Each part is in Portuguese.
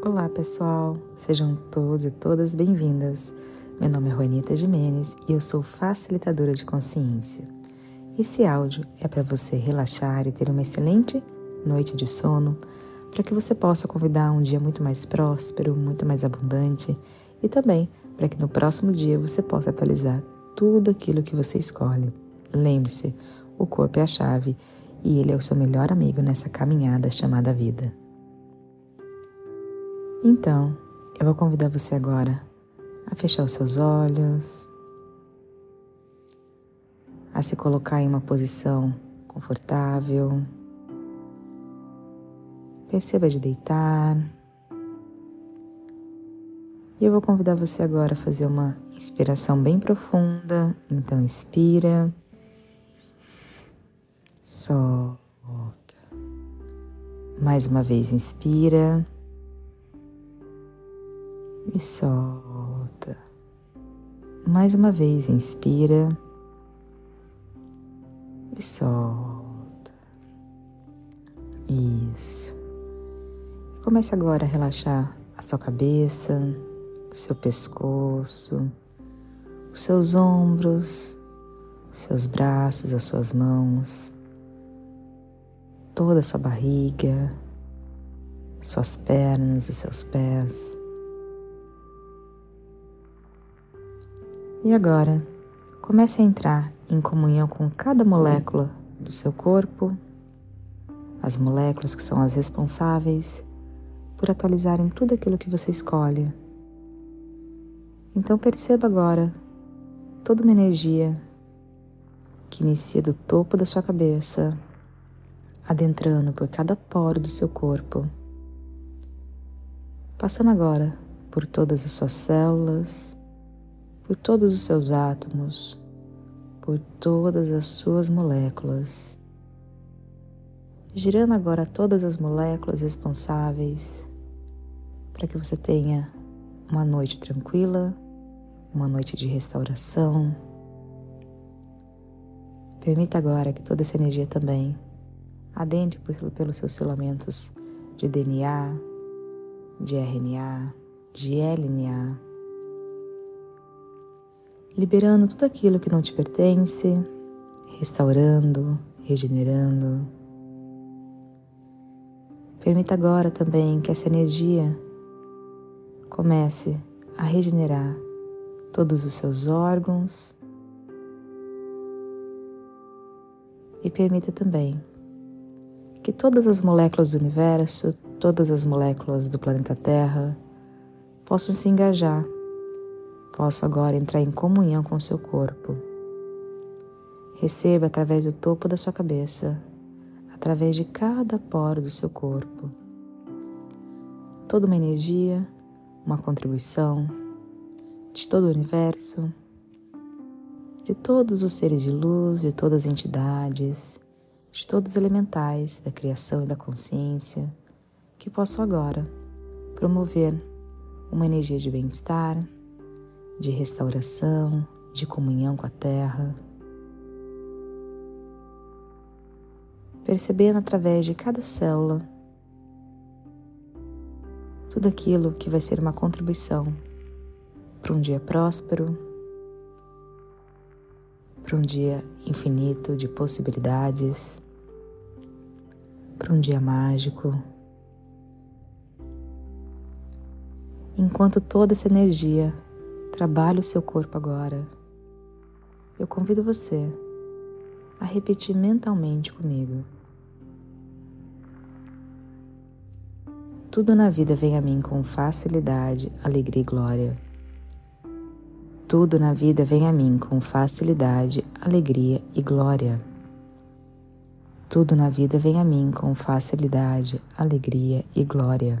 Olá pessoal, sejam todos e todas bem-vindas. Meu nome é Juanita Jimenez e eu sou facilitadora de consciência. Esse áudio é para você relaxar e ter uma excelente noite de sono, para que você possa convidar um dia muito mais próspero, muito mais abundante e também para que no próximo dia você possa atualizar tudo aquilo que você escolhe. Lembre-se, o corpo é a chave e ele é o seu melhor amigo nessa caminhada chamada vida. Então, eu vou convidar você agora a fechar os seus olhos, a se colocar em uma posição confortável. Perceba de deitar. E eu vou convidar você agora a fazer uma inspiração bem profunda. Então, inspira. Solta. Mais uma vez, inspira e solta. Mais uma vez, inspira e solta. Isso. Comece agora a relaxar a sua cabeça, o seu pescoço, os seus ombros, seus braços, as suas mãos, toda a sua barriga, suas pernas, os seus pés. E agora, comece a entrar em comunhão com cada molécula do seu corpo, as moléculas que são as responsáveis por atualizarem tudo aquilo que você escolhe. Então perceba agora toda uma energia que inicia do topo da sua cabeça, adentrando por cada poro do seu corpo, passando agora por todas as suas células, por todos os seus átomos, por todas as suas moléculas, girando agora todas as moléculas responsáveis para que você tenha uma noite tranquila, uma noite de restauração. Permita agora que toda essa energia também adentre pelos seus filamentos de DNA, de RNA, de LNA liberando tudo aquilo que não te pertence, restaurando, regenerando. Permita agora também que essa energia comece a regenerar todos os seus órgãos e permita também que todas as moléculas do universo, todas as moléculas do planeta Terra possam se engajar Posso agora entrar em comunhão com seu corpo. Receba através do topo da sua cabeça, através de cada poro do seu corpo, toda uma energia, uma contribuição de todo o universo, de todos os seres de luz, de todas as entidades, de todos os elementais da criação e da consciência que possam agora promover uma energia de bem-estar de restauração, de comunhão com a terra. Percebendo através de cada célula tudo aquilo que vai ser uma contribuição para um dia próspero, para um dia infinito de possibilidades, para um dia mágico. Enquanto toda essa energia Trabalhe o seu corpo agora. Eu convido você a repetir mentalmente comigo. Tudo na vida vem a mim com facilidade, alegria e glória. Tudo na vida vem a mim com facilidade, alegria e glória. Tudo na vida vem a mim com facilidade, alegria e glória.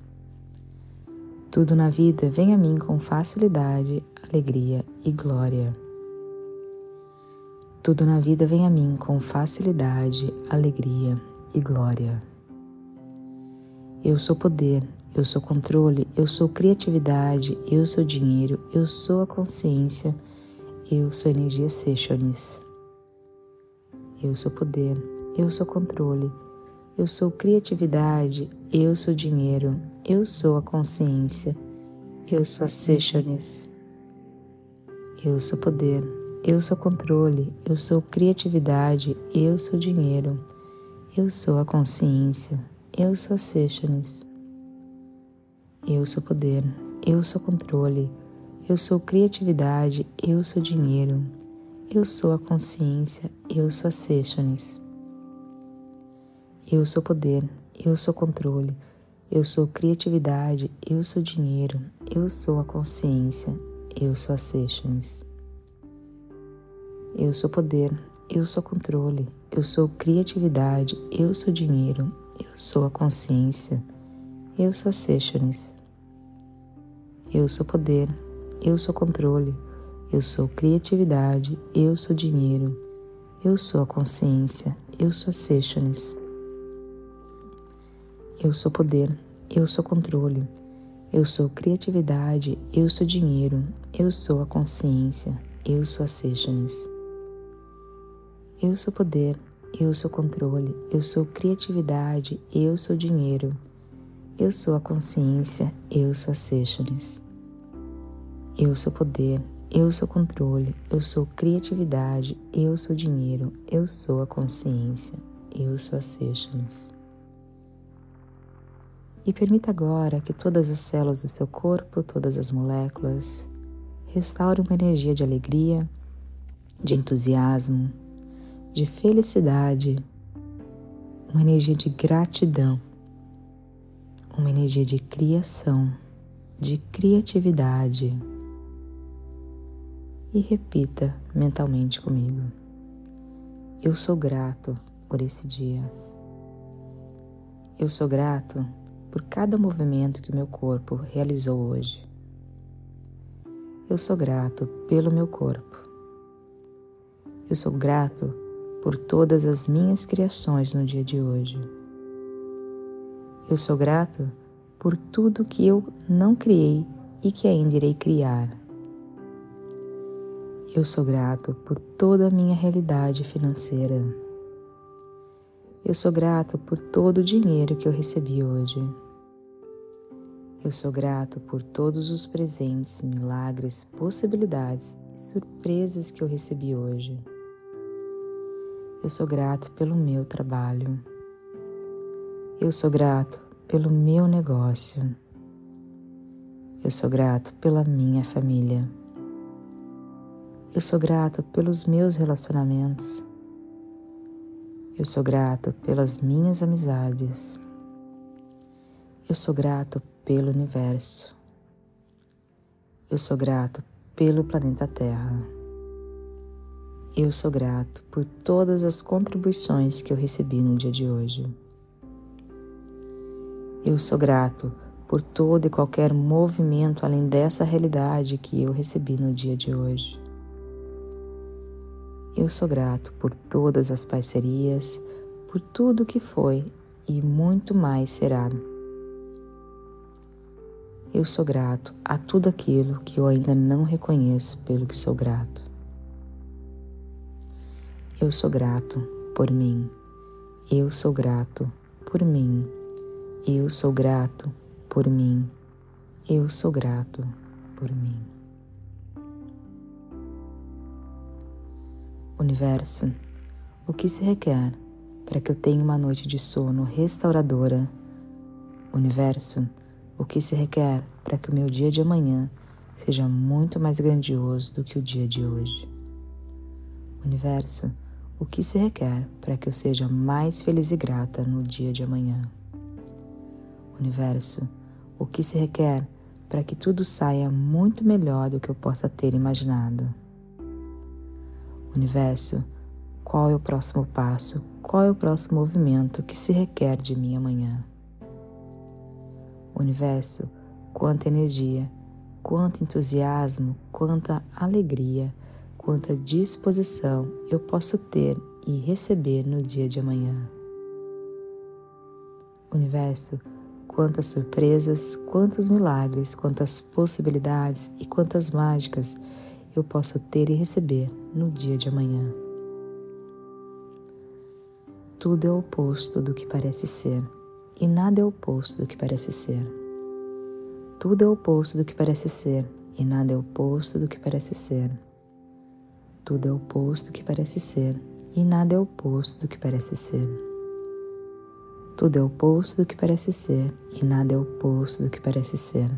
Tudo na vida vem a mim com facilidade, alegria e glória. Tudo na vida vem a mim com facilidade, alegria e glória. Eu sou poder, eu sou controle, eu sou criatividade, eu sou dinheiro, eu sou a consciência, eu sou energia Seixonis. Eu sou poder, eu sou controle, eu sou criatividade, eu sou dinheiro, eu sou a consciência, eu sou a Seixonis. Eu sou poder, eu sou controle, eu sou criatividade, eu sou dinheiro, eu sou a consciência, eu sou a Seixonis. Eu sou poder, eu sou controle, eu sou criatividade, eu sou dinheiro, eu sou a consciência, eu sou a Seixonis. Eu sou poder, eu sou controle, eu sou criatividade, eu sou dinheiro, eu sou a consciência, eu sou a Seixonis. Eu sou poder, eu sou controle, eu sou criatividade, eu sou dinheiro, eu sou a consciência, eu sou a Seixonis. Eu sou poder, eu sou controle, eu sou criatividade, eu sou dinheiro, eu sou a consciência, eu sou a Seixonis. Eu sou poder, eu sou controle, eu sou criatividade, eu sou dinheiro, eu sou a consciência, eu sou a Seixonis. Eu sou poder, eu sou controle, eu sou criatividade, eu sou dinheiro, eu sou a consciência, eu sou a Seixonis. Eu sou poder, eu sou controle, eu sou criatividade, eu sou dinheiro, eu sou a consciência, eu sou a Seixonis. E permita agora que todas as células do seu corpo, todas as moléculas, restaurem uma energia de alegria, de entusiasmo, de felicidade, uma energia de gratidão, uma energia de criação, de criatividade. E repita mentalmente comigo: Eu sou grato por esse dia. Eu sou grato por cada movimento que o meu corpo realizou hoje. Eu sou grato pelo meu corpo. Eu sou grato por todas as minhas criações no dia de hoje. Eu sou grato por tudo que eu não criei e que ainda irei criar. Eu sou grato por toda a minha realidade financeira. Eu sou grato por todo o dinheiro que eu recebi hoje. Eu sou grato por todos os presentes, milagres, possibilidades e surpresas que eu recebi hoje. Eu sou grato pelo meu trabalho. Eu sou grato pelo meu negócio. Eu sou grato pela minha família. Eu sou grato pelos meus relacionamentos. Eu sou grato pelas minhas amizades. Eu sou grato pelo universo. Eu sou grato pelo planeta Terra. Eu sou grato por todas as contribuições que eu recebi no dia de hoje. Eu sou grato por todo e qualquer movimento além dessa realidade que eu recebi no dia de hoje. Eu sou grato por todas as parcerias, por tudo que foi e muito mais será. Eu sou grato a tudo aquilo que eu ainda não reconheço pelo que sou grato. Eu sou grato por mim. Eu sou grato por mim. Eu sou grato por mim. Eu sou grato por mim. Universo, o que se requer para que eu tenha uma noite de sono restauradora? Universo, o que se requer para que o meu dia de amanhã seja muito mais grandioso do que o dia de hoje? Universo, o que se requer para que eu seja mais feliz e grata no dia de amanhã. Universo, o que se requer para que tudo saia muito melhor do que eu possa ter imaginado. Universo, qual é o próximo passo? Qual é o próximo movimento que se requer de mim amanhã? Universo, quanta energia, quanto entusiasmo, quanta alegria, quanta disposição eu posso ter e receber no dia de amanhã. Universo, quantas surpresas, quantos milagres, quantas possibilidades e quantas mágicas eu posso ter e receber no dia de amanhã. Tudo é oposto do que parece ser, e nada é oposto do que parece ser. Tudo é oposto do que parece ser, e nada é oposto do que parece ser. Tudo é oposto do que parece ser, e nada é oposto do que parece ser. Tudo é oposto do que parece ser e nada é oposto do que parece ser.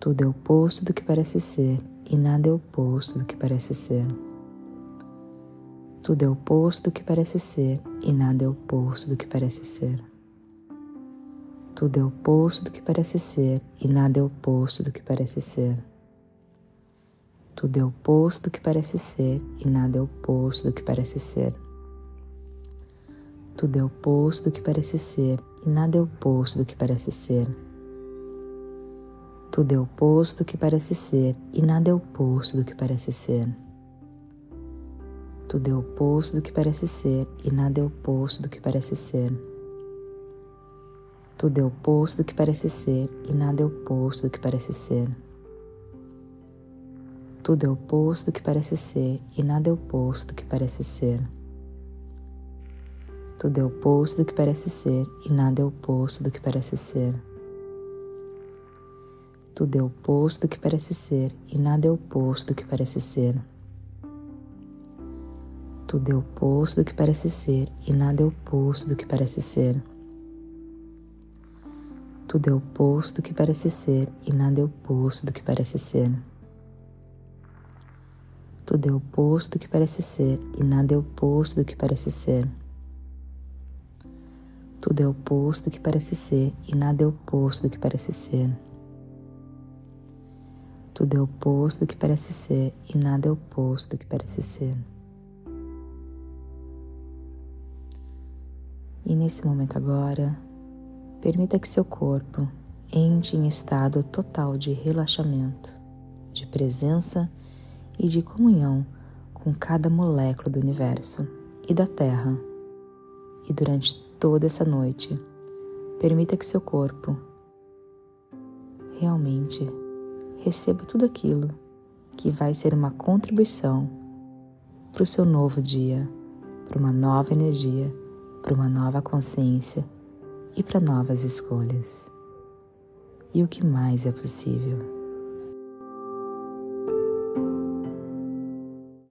Tudo é oposto do que parece ser e nada é oposto do que parece ser. Tudo é oposto do que parece ser e nada é oposto do que parece ser. Tudo é oposto do que parece ser e nada é oposto do que parece ser. Tudo é oposto do que parece ser e nada é oposto do que parece ser. Tudo é oposto do que parece ser e nada é oposto do que parece ser. Tudo é oposto do que parece ser e nada é oposto do que parece ser. Tudo é oposto do que parece ser e nada é oposto do que parece ser. Tudo é oposto do que parece ser e nada é oposto do que parece ser. Tudo é oposto do que parece ser e nada é oposto do que parece ser. Tudo é oposto do que parece ser e nada é oposto do que parece ser. Tudo é oposto do que parece ser e nada é oposto do que parece ser. Tudo é oposto do que parece ser e nada é oposto do que parece ser. Tudo é oposto do que parece ser e nada é oposto do que parece ser. Tudo é oposto do que parece ser e nada é oposto do que parece ser. Tudo é oposto do que parece ser e nada é oposto do que parece ser. Tudo é oposto do que parece ser e nada é oposto do que parece ser. E nesse momento agora, permita que seu corpo entre em estado total de relaxamento, de presença e de comunhão com cada molécula do universo e da Terra. E durante toda essa noite, permita que seu corpo realmente receba tudo aquilo que vai ser uma contribuição para o seu novo dia, para uma nova energia, para uma nova consciência e para novas escolhas. E o que mais é possível?